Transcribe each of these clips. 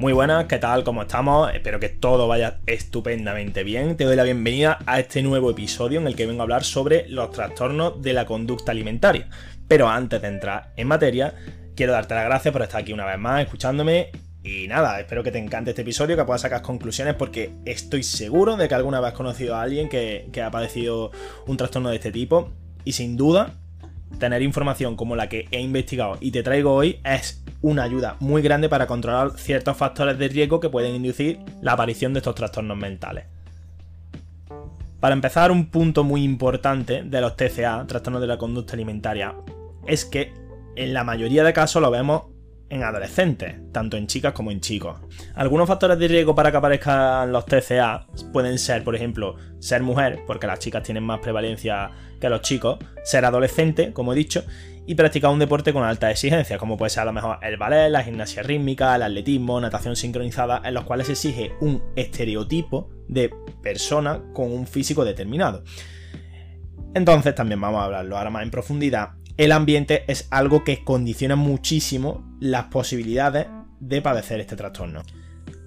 Muy buenas, ¿qué tal? ¿Cómo estamos? Espero que todo vaya estupendamente bien. Te doy la bienvenida a este nuevo episodio en el que vengo a hablar sobre los trastornos de la conducta alimentaria. Pero antes de entrar en materia, quiero darte las gracias por estar aquí una vez más escuchándome. Y nada, espero que te encante este episodio, que puedas sacar conclusiones porque estoy seguro de que alguna vez has conocido a alguien que, que ha padecido un trastorno de este tipo. Y sin duda, tener información como la que he investigado y te traigo hoy es una ayuda muy grande para controlar ciertos factores de riesgo que pueden inducir la aparición de estos trastornos mentales. Para empezar, un punto muy importante de los TCA, trastornos de la conducta alimentaria, es que en la mayoría de casos lo vemos en adolescentes, tanto en chicas como en chicos. Algunos factores de riesgo para que aparezcan los TCA pueden ser, por ejemplo, ser mujer, porque las chicas tienen más prevalencia que los chicos, ser adolescente, como he dicho, y practicar un deporte con alta exigencia, como puede ser a lo mejor el ballet, la gimnasia rítmica, el atletismo, natación sincronizada, en los cuales se exige un estereotipo de persona con un físico determinado. Entonces también vamos a hablarlo ahora más en profundidad el ambiente es algo que condiciona muchísimo las posibilidades de padecer este trastorno.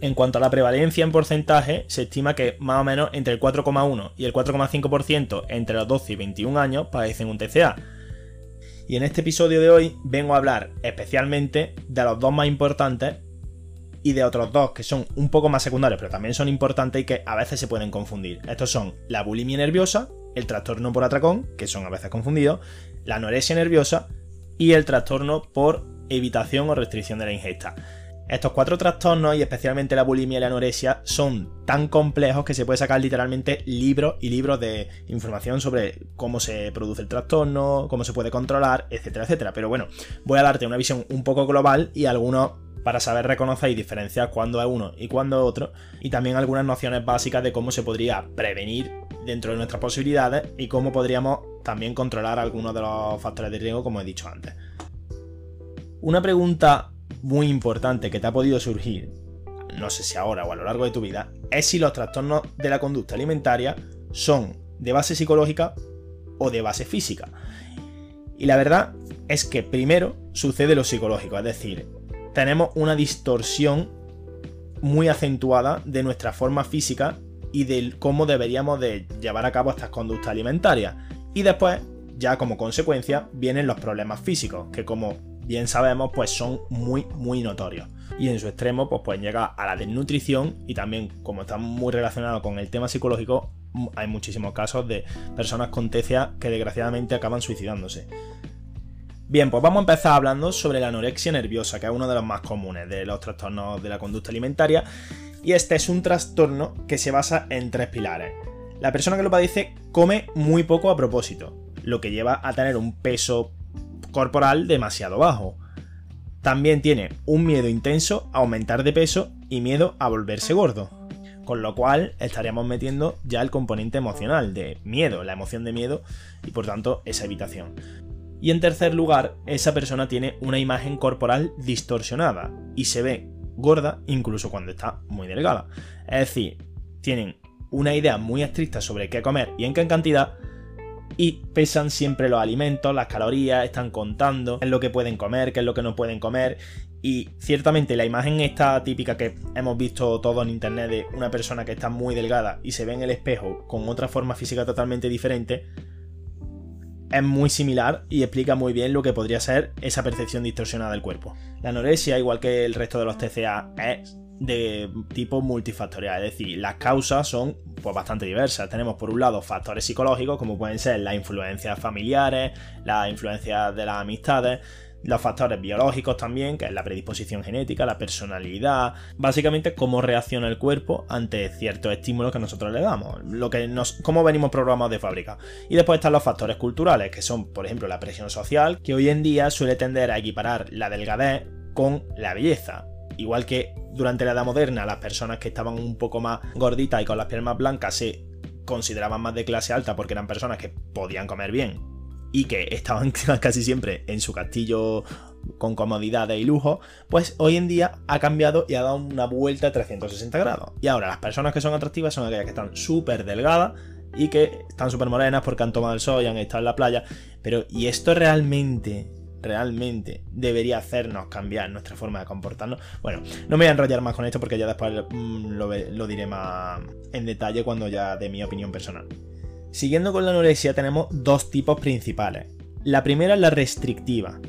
En cuanto a la prevalencia en porcentaje, se estima que más o menos entre el 4,1 y el 4,5% entre los 12 y 21 años padecen un TCA. Y en este episodio de hoy vengo a hablar especialmente de los dos más importantes y de otros dos que son un poco más secundarios, pero también son importantes y que a veces se pueden confundir. Estos son la bulimia nerviosa, el trastorno por atracón, que son a veces confundidos, la anorexia nerviosa y el trastorno por evitación o restricción de la ingesta. Estos cuatro trastornos, y especialmente la bulimia y la anorexia, son tan complejos que se puede sacar literalmente libros y libros de información sobre cómo se produce el trastorno, cómo se puede controlar, etcétera, etcétera. Pero bueno, voy a darte una visión un poco global y algunos para saber reconocer y diferenciar cuándo es uno y cuándo es otro, y también algunas nociones básicas de cómo se podría prevenir dentro de nuestras posibilidades y cómo podríamos también controlar algunos de los factores de riesgo, como he dicho antes. Una pregunta muy importante que te ha podido surgir, no sé si ahora o a lo largo de tu vida, es si los trastornos de la conducta alimentaria son de base psicológica o de base física. Y la verdad es que primero sucede lo psicológico, es decir, tenemos una distorsión muy acentuada de nuestra forma física y de cómo deberíamos de llevar a cabo estas conductas alimentarias. Y después, ya como consecuencia, vienen los problemas físicos, que como bien sabemos, pues son muy, muy notorios. Y en su extremo, pues pueden llegar a la desnutrición y también, como está muy relacionado con el tema psicológico, hay muchísimos casos de personas con TCA que desgraciadamente acaban suicidándose. Bien, pues vamos a empezar hablando sobre la anorexia nerviosa, que es uno de los más comunes de los trastornos de la conducta alimentaria. Y este es un trastorno que se basa en tres pilares. La persona que lo padece come muy poco a propósito, lo que lleva a tener un peso corporal demasiado bajo. También tiene un miedo intenso a aumentar de peso y miedo a volverse gordo. Con lo cual estaríamos metiendo ya el componente emocional de miedo, la emoción de miedo y por tanto esa evitación. Y en tercer lugar, esa persona tiene una imagen corporal distorsionada y se ve gorda incluso cuando está muy delgada. Es decir, tienen una idea muy estricta sobre qué comer y en qué cantidad y pesan siempre los alimentos, las calorías, están contando qué es lo que pueden comer, qué es lo que no pueden comer y ciertamente la imagen esta típica que hemos visto todo en internet de una persona que está muy delgada y se ve en el espejo con otra forma física totalmente diferente es muy similar y explica muy bien lo que podría ser esa percepción distorsionada del cuerpo. La anorexia, igual que el resto de los TCA, es de tipo multifactorial, es decir, las causas son pues, bastante diversas. Tenemos por un lado factores psicológicos, como pueden ser las influencias familiares, las influencias de las amistades, los factores biológicos también, que es la predisposición genética, la personalidad, básicamente cómo reacciona el cuerpo ante ciertos estímulos que nosotros le damos, lo que nos, cómo venimos programados de fábrica. Y después están los factores culturales, que son, por ejemplo, la presión social, que hoy en día suele tender a equiparar la delgadez con la belleza. Igual que durante la edad moderna las personas que estaban un poco más gorditas y con las piernas blancas se consideraban más de clase alta porque eran personas que podían comer bien y que estaban casi siempre en su castillo con comodidades y lujo, pues hoy en día ha cambiado y ha dado una vuelta a 360 grados. Y ahora las personas que son atractivas son aquellas que están súper delgadas y que están súper morenas porque han tomado el sol y han estado en la playa. Pero, ¿y esto realmente realmente debería hacernos cambiar nuestra forma de comportarnos. Bueno, no me voy a enrollar más con esto porque ya después mm, lo, lo diré más en detalle cuando ya dé mi opinión personal. Siguiendo con la anorexia tenemos dos tipos principales. La primera es la restrictiva,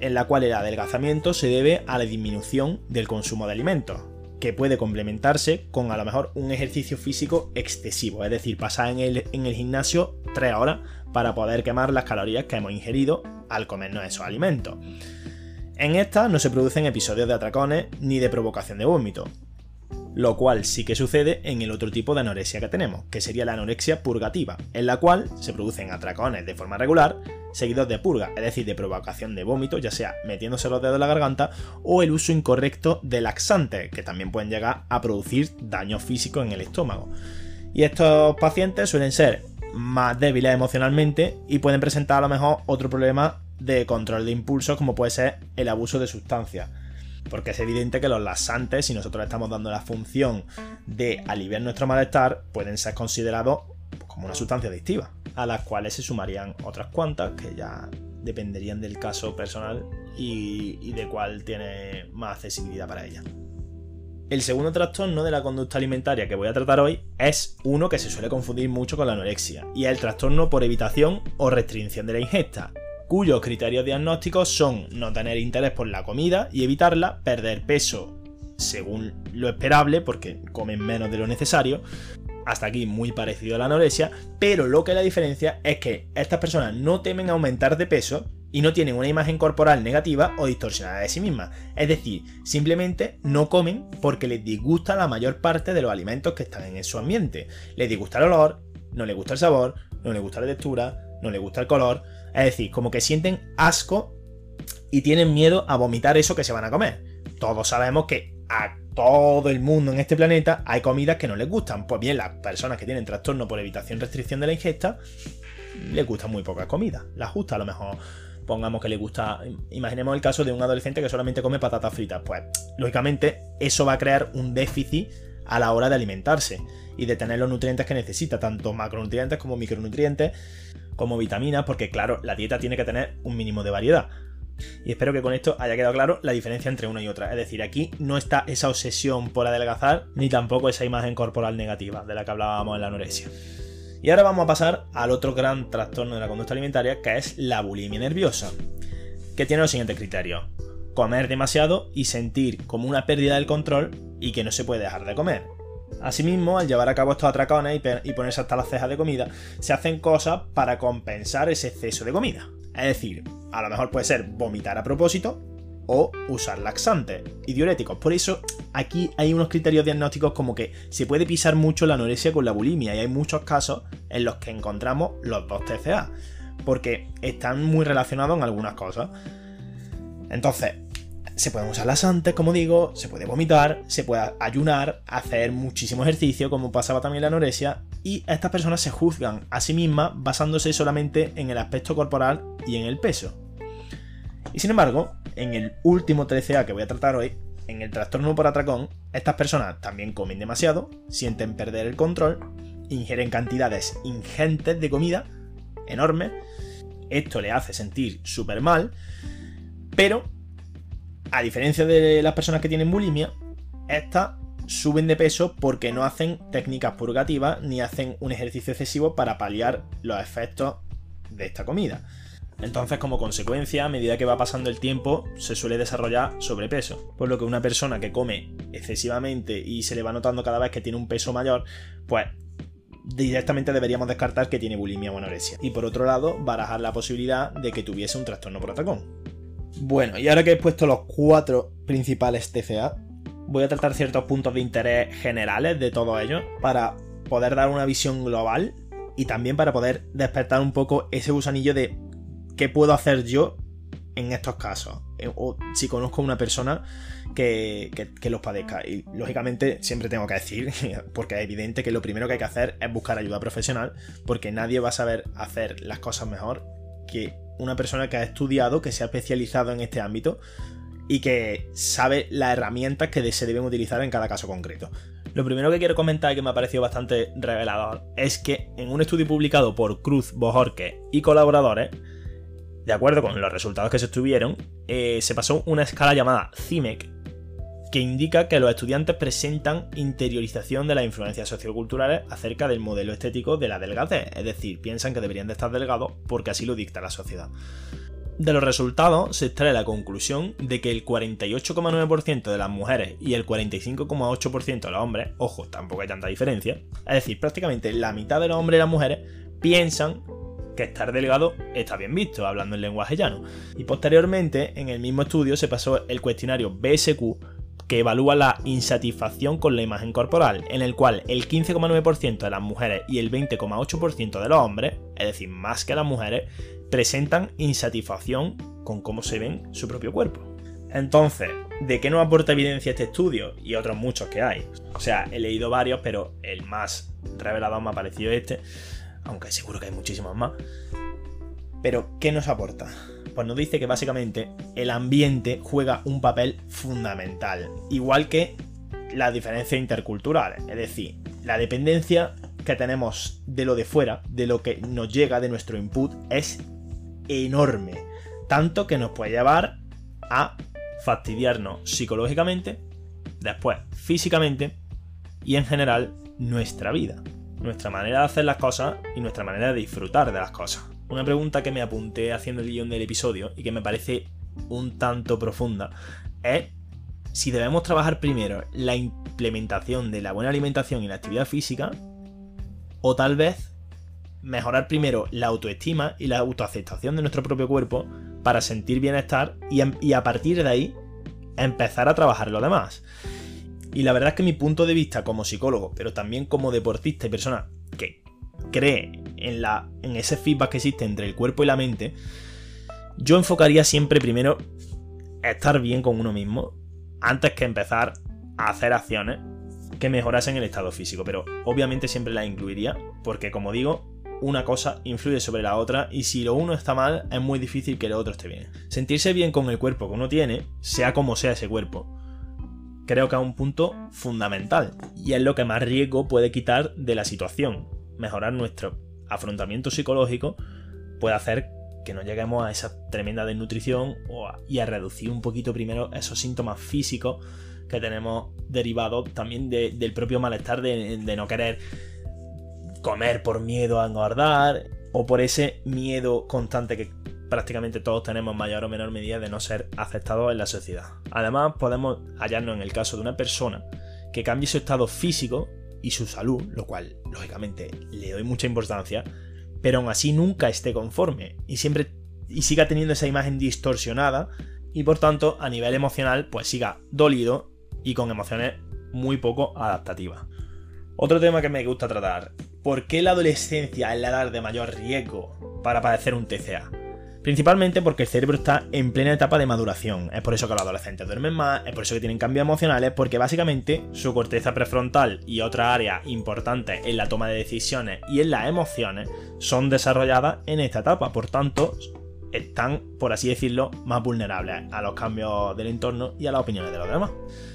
en la cual el adelgazamiento se debe a la disminución del consumo de alimentos, que puede complementarse con a lo mejor un ejercicio físico excesivo, es decir, pasar en el, gimnasio 3 horas para poder quemar las calorías que hemos ingerido al comernos esos alimentos. En esta no se producen episodios de atracones ni de provocación de vómito, lo cual sí que sucede en el otro tipo de anorexia que tenemos, que sería la anorexia purgativa, en la cual se producen atracones de forma regular, seguidos de purga, es decir, de provocación de vómito, ya sea metiéndose los dedos en la garganta o el uso incorrecto de laxantes, que también pueden llegar a producir daño físico en el estómago. Y estos pacientes suelen ser más débiles emocionalmente y pueden presentar a lo mejor otro problema de control de impulsos como puede ser el abuso de sustancias porque es evidente que los laxantes, si nosotros estamos dando la función de aliviar nuestro malestar, pueden ser considerados como una sustancia adictiva, a las cuales se sumarían otras cuantas que ya dependerían del caso personal y, de cuál tiene más accesibilidad para ella. El segundo trastorno de la conducta alimentaria que voy a tratar hoy es uno que se suele confundir mucho con la anorexia, y es el trastorno por evitación o restricción de la ingesta, cuyos criterios diagnósticos son no tener interés por la comida y evitarla, perder peso según lo esperable, porque comen menos de lo necesario, hasta aquí muy parecido a la anorexia, pero lo que la diferencia es que estas personas no temen aumentar de peso y no tienen una imagen corporal negativa o distorsionada de sí mismas. Es decir, simplemente no comen porque les disgusta la mayor parte de los alimentos que están en su ambiente. Les disgusta el olor, no les gusta el sabor, no les gusta la textura, no les gusta el color, es decir, como que sienten asco y tienen miedo a vomitar eso que se van a comer. Todos sabemos que a todo el mundo en este planeta hay comidas que no les gustan. Pues bien, las personas que tienen trastorno por evitación restricción de la ingesta les gusta muy poca comida. La gusta a lo mejor. Pongamos que le gusta. Imaginemos el caso de un adolescente que solamente come patatas fritas. Pues, lógicamente, eso va a crear un déficit a la hora de alimentarse y de tener los nutrientes que necesita, tanto macronutrientes como micronutrientes como vitaminas, porque claro, la dieta tiene que tener un mínimo de variedad. Y espero que con esto haya quedado claro la diferencia entre una y otra. Es decir, aquí no está esa obsesión por adelgazar, ni tampoco esa imagen corporal negativa de la que hablábamos en la anorexia. Y ahora vamos a pasar al otro gran trastorno de la conducta alimentaria, que es la bulimia nerviosa, que tiene los siguientes criterios. Comer demasiado y sentir como una pérdida del control y que no se puede dejar de comer. Asimismo, al llevar a cabo estos atracones y ponerse hasta las cejas de comida, se hacen cosas para compensar ese exceso de comida. Es decir, a lo mejor puede ser vomitar a propósito o usar laxantes y diuréticos. Por eso, aquí hay unos criterios diagnósticos como que se puede pisar mucho la anorexia con la bulimia y hay muchos casos en los que encontramos los dos TCA, porque están muy relacionados en algunas cosas. Entonces, se pueden usar las antes, como digo, se puede vomitar, se puede ayunar, hacer muchísimo ejercicio, como pasaba también la anorexia, y estas personas se juzgan a sí mismas basándose solamente en el aspecto corporal y en el peso. Y sin embargo, en el último 13A que voy a tratar hoy, en el trastorno por atracón, estas personas también comen demasiado, sienten perder el control, ingieren cantidades ingentes de comida, enormes, esto le hace sentir súper mal, pero a diferencia de las personas que tienen bulimia, estas suben de peso porque no hacen técnicas purgativas ni hacen un ejercicio excesivo para paliar los efectos de esta comida. Entonces, como consecuencia, a medida que va pasando el tiempo, se suele desarrollar sobrepeso. Por lo que una persona que come excesivamente y se le va notando cada vez que tiene un peso mayor, pues directamente deberíamos descartar que tiene bulimia o anorexia. Y por otro lado, barajar la posibilidad de que tuviese un trastorno por atracón. Bueno, y ahora que he puesto los cuatro principales TCA, voy a tratar ciertos puntos de interés generales de todo ello para poder dar una visión global y también para poder despertar un poco ese gusanillo de qué puedo hacer yo en estos casos. Eh, o si conozco a una persona que, que, los padezca. Y lógicamente siempre tengo que decir, porque es evidente que lo primero que hay que hacer es buscar ayuda profesional, porque nadie va a saber hacer las cosas mejor que una persona que ha estudiado, que se ha especializado en este ámbito y que sabe las herramientas que se deben utilizar en cada caso concreto. Lo primero que quiero comentar y que me ha parecido bastante revelador es que en un estudio publicado por Cruz, Bojorque y colaboradores, De acuerdo con los resultados que se obtuvieron, eh, se pasó una escala llamada CIMEC, que indica que los estudiantes presentan interiorización de las influencias socioculturales acerca del modelo estético de la delgadez, es decir, piensan que deberían de estar delgados porque así lo dicta la sociedad. De los resultados se extrae la conclusión de que el 48,9% de las mujeres y el 45,8% de los hombres, ojo, tampoco hay tanta diferencia, es decir, prácticamente la mitad de los hombres y las mujeres piensan que estar delgado está bien visto, hablando en lenguaje llano. Y posteriormente, en el mismo estudio se pasó el cuestionario BSQ que evalúa la insatisfacción con la imagen corporal, en el cual el 15,9% de las mujeres y el 20,8% de los hombres, es decir, más que las mujeres, presentan insatisfacción con cómo se ven su propio cuerpo. Entonces, ¿de qué nos aporta evidencia este estudio? Y otros muchos que hay. O sea, he leído varios, pero el más revelador me ha parecido este, aunque seguro que hay muchísimos más. Pero, ¿qué nos aporta? Pues nos dice que básicamente el ambiente juega un papel fundamental, igual que la diferencia intercultural, es decir, la dependencia que tenemos de lo de fuera, de lo que nos llega de nuestro input, es enorme. Tanto que nos puede llevar a fastidiarnos psicológicamente, después físicamente y en general nuestra vida, nuestra manera de hacer las cosas y nuestra manera de disfrutar de las cosas. Una pregunta que me apunté haciendo el guion del episodio y que me parece un tanto profunda es si debemos trabajar primero la implementación de la buena alimentación y la actividad física o tal vez mejorar primero la autoestima y la autoaceptación de nuestro propio cuerpo para sentir bienestar y, em, y a partir de ahí empezar a trabajar lo demás. Y la verdad es que mi punto de vista como psicólogo, pero también como deportista y persona que cree en, la, en ese feedback que existe entre el cuerpo y la mente, yo enfocaría siempre primero estar bien con uno mismo antes que empezar a hacer acciones que mejorasen el estado físico. Pero obviamente siempre la incluiría porque como digo, una cosa influye sobre la otra y si lo uno está mal es muy difícil que lo otro esté bien. Sentirse bien con el cuerpo que uno tiene, sea como sea ese cuerpo, creo que es un punto fundamental y es lo que más riesgo puede quitar de la situación mejorar nuestro afrontamiento psicológico puede hacer que no lleguemos a esa tremenda desnutrición y a reducir un poquito primero esos síntomas físicos que tenemos derivados también del propio malestar de, de, no querer comer por miedo a engordar o por ese miedo constante que prácticamente todos tenemos en mayor o menor medida de no ser aceptados en la sociedad. Además podemos hallarnos en el caso de una persona que cambie su estado físico y su salud, lo cual lógicamente le doy mucha importancia, pero aún así nunca esté conforme y siempre y siga teniendo esa imagen distorsionada y por tanto a nivel emocional pues siga dolido y con emociones muy poco adaptativas. Otro tema que me gusta tratar, ¿por qué la adolescencia es la edad de mayor riesgo para padecer un TCA? Principalmente porque el cerebro está en plena etapa de maduración. Es por eso que los adolescentes duermen más, es por eso que tienen cambios emocionales, porque básicamente su corteza prefrontal y otra área importante en la toma de decisiones y en las emociones son desarrolladas en esta etapa. Por tanto, están, por así decirlo, más vulnerables a los cambios del entorno y a las opiniones de los demás.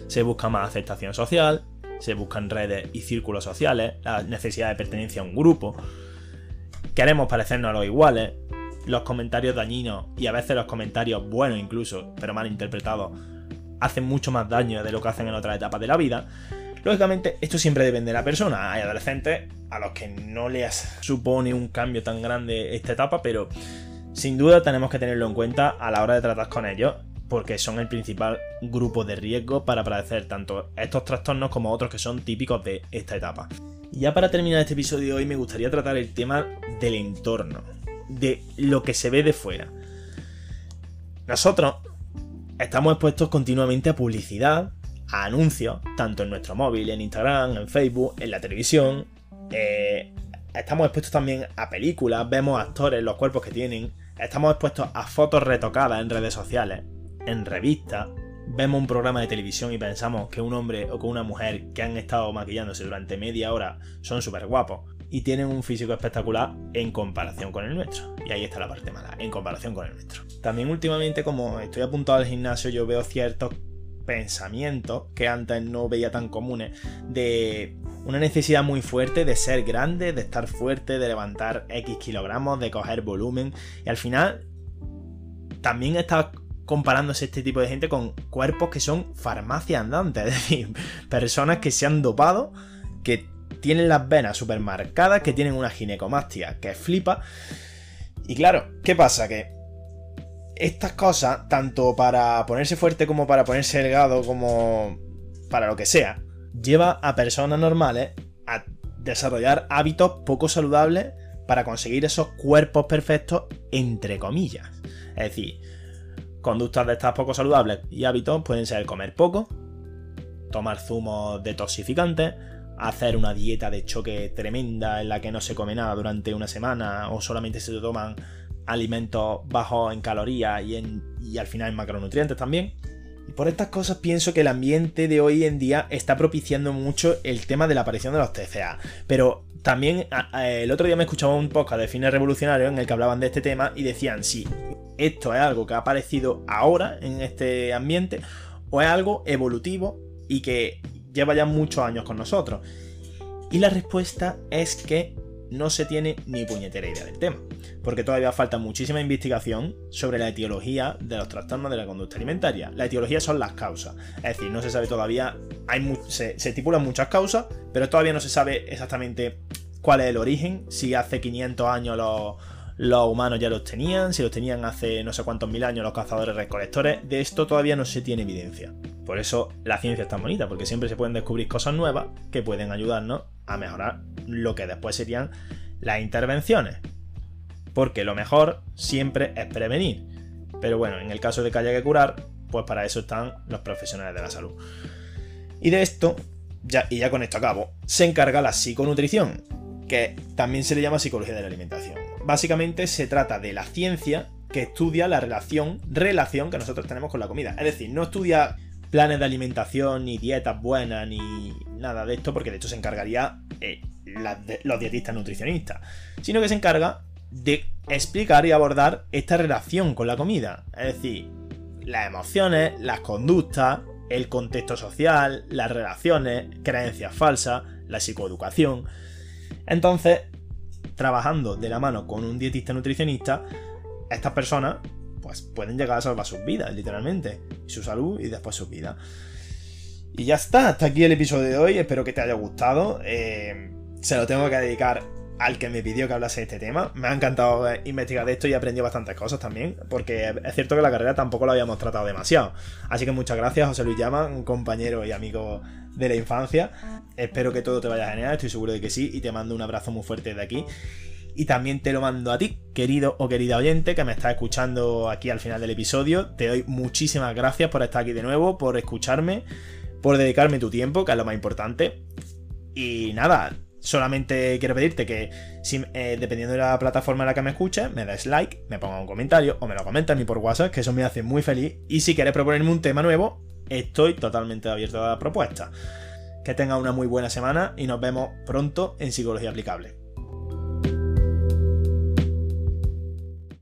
Se busca más aceptación social, se buscan redes y círculos sociales, la necesidad de pertenencia a un grupo. Queremos parecernos a los iguales, los comentarios dañinos y a veces los comentarios buenos incluso, pero mal interpretados, hacen mucho más daño de lo que hacen en otras etapas de la vida. Lógicamente, esto siempre depende de la persona. Hay adolescentes a los que no les supone un cambio tan grande esta etapa, pero sin duda tenemos que tenerlo en cuenta a la hora de tratar con ellos, porque son el principal grupo de riesgo para padecer tanto estos trastornos como otros que son típicos de esta etapa. Y ya para terminar este episodio de hoy me gustaría tratar el tema del entorno de lo que se ve de fuera. Nosotros estamos expuestos continuamente a publicidad, a anuncios, tanto en nuestro móvil, en Instagram, en Facebook, en la televisión. Eh, estamos expuestos también a películas, vemos actores, los cuerpos que tienen. Estamos expuestos a fotos retocadas en redes sociales, en revistas. Vemos un programa de televisión y pensamos que un hombre o que una mujer que han estado maquillándose durante media hora son súper guapos y tienen un físico espectacular en comparación con el nuestro. Y ahí está la parte mala, en comparación con el nuestro. También últimamente, como estoy apuntado al gimnasio, yo veo ciertos pensamientos que antes no veía tan comunes de una necesidad muy fuerte de ser grande, de estar fuerte, de levantar X kilogramos, de coger volumen y al final también está comparándose este tipo de gente con cuerpos que son farmacia andantes, es decir, personas que se han dopado, que tienen las venas súper marcadas, que tienen una ginecomastia que flipa. Y claro, ¿qué pasa? Que estas cosas, tanto para ponerse fuerte como para ponerse delgado, como para lo que sea, lleva a personas normales a desarrollar hábitos poco saludables para conseguir esos cuerpos perfectos, entre comillas. Es decir, conductas de estas poco saludables y hábitos pueden ser comer poco, tomar zumos detoxificantes, hacer una dieta de choque tremenda en la que no se come nada durante una semana o solamente se toman alimentos bajos en calorías y, en, y al final en macronutrientes también. Y por estas cosas pienso que el ambiente de hoy en día está propiciando mucho el tema de la aparición de los TCA. Pero también el otro día me escuchaba un podcast de fines revolucionarios en el que hablaban de este tema y decían si esto es algo que ha aparecido ahora en este ambiente o es algo evolutivo y que lleva ya muchos años con nosotros. Y la respuesta es que no se tiene ni puñetera idea del tema, porque todavía falta muchísima investigación sobre la etiología de los trastornos de la conducta alimentaria. La etiología son las causas, es decir, no se sabe todavía, hay se, se estipulan muchas causas, pero todavía no se sabe exactamente cuál es el origen, si hace 500 años los, humanos ya los tenían, si los tenían hace no sé cuántos mil años los cazadores recolectores, de esto todavía no se tiene evidencia. Por eso la ciencia es tan bonita, porque siempre se pueden descubrir cosas nuevas que pueden ayudarnos a mejorar lo que después serían las intervenciones. Porque lo mejor siempre es prevenir. Pero bueno, en el caso de que haya que curar, pues para eso están los profesionales de la salud. Y de esto, ya, y ya con esto acabo, se encarga la psiconutrición, que también se le llama psicología de la alimentación. Básicamente se trata de la ciencia que estudia la relación, relación que nosotros tenemos con la comida. Es decir, no estudia planes de alimentación, ni dietas buenas, ni nada de esto, porque de hecho se encargaría eh, los dietistas nutricionistas, sino que se encarga de explicar y abordar esta relación con la comida, es decir, las emociones, las conductas, el contexto social, las relaciones, creencias falsas, la psicoeducación. Entonces, trabajando de la mano con un dietista nutricionista, estas personas pues pueden llegar a salvar sus vidas, literalmente. Su salud y después su vida. Y ya está, hasta aquí el episodio de hoy. Espero que te haya gustado. Eh, se lo tengo que dedicar al que me pidió que hablase de este tema. Me ha encantado investigar esto y he bastantes cosas también, porque es cierto que la carrera tampoco la habíamos tratado demasiado. Así que muchas gracias, José Luis Llama, compañero y amigo de la infancia. Espero que todo te vaya genial, estoy seguro de que sí, y te mando un abrazo muy fuerte de aquí y también te lo mando a ti, querido o querida oyente que me está escuchando aquí al final del episodio. Te doy muchísimas gracias por estar aquí de nuevo, por escucharme, por dedicarme tu tiempo, que es lo más importante. Y nada, solamente quiero pedirte que, si, eh, dependiendo de la plataforma en la que me escuches, me des like, me pongas un comentario o me lo comentas a mí por WhatsApp, que eso me hace muy feliz. Y si quieres proponerme un tema nuevo, estoy totalmente abierto a la propuesta. Que tenga una muy buena semana y nos vemos pronto en Psicología Aplicable.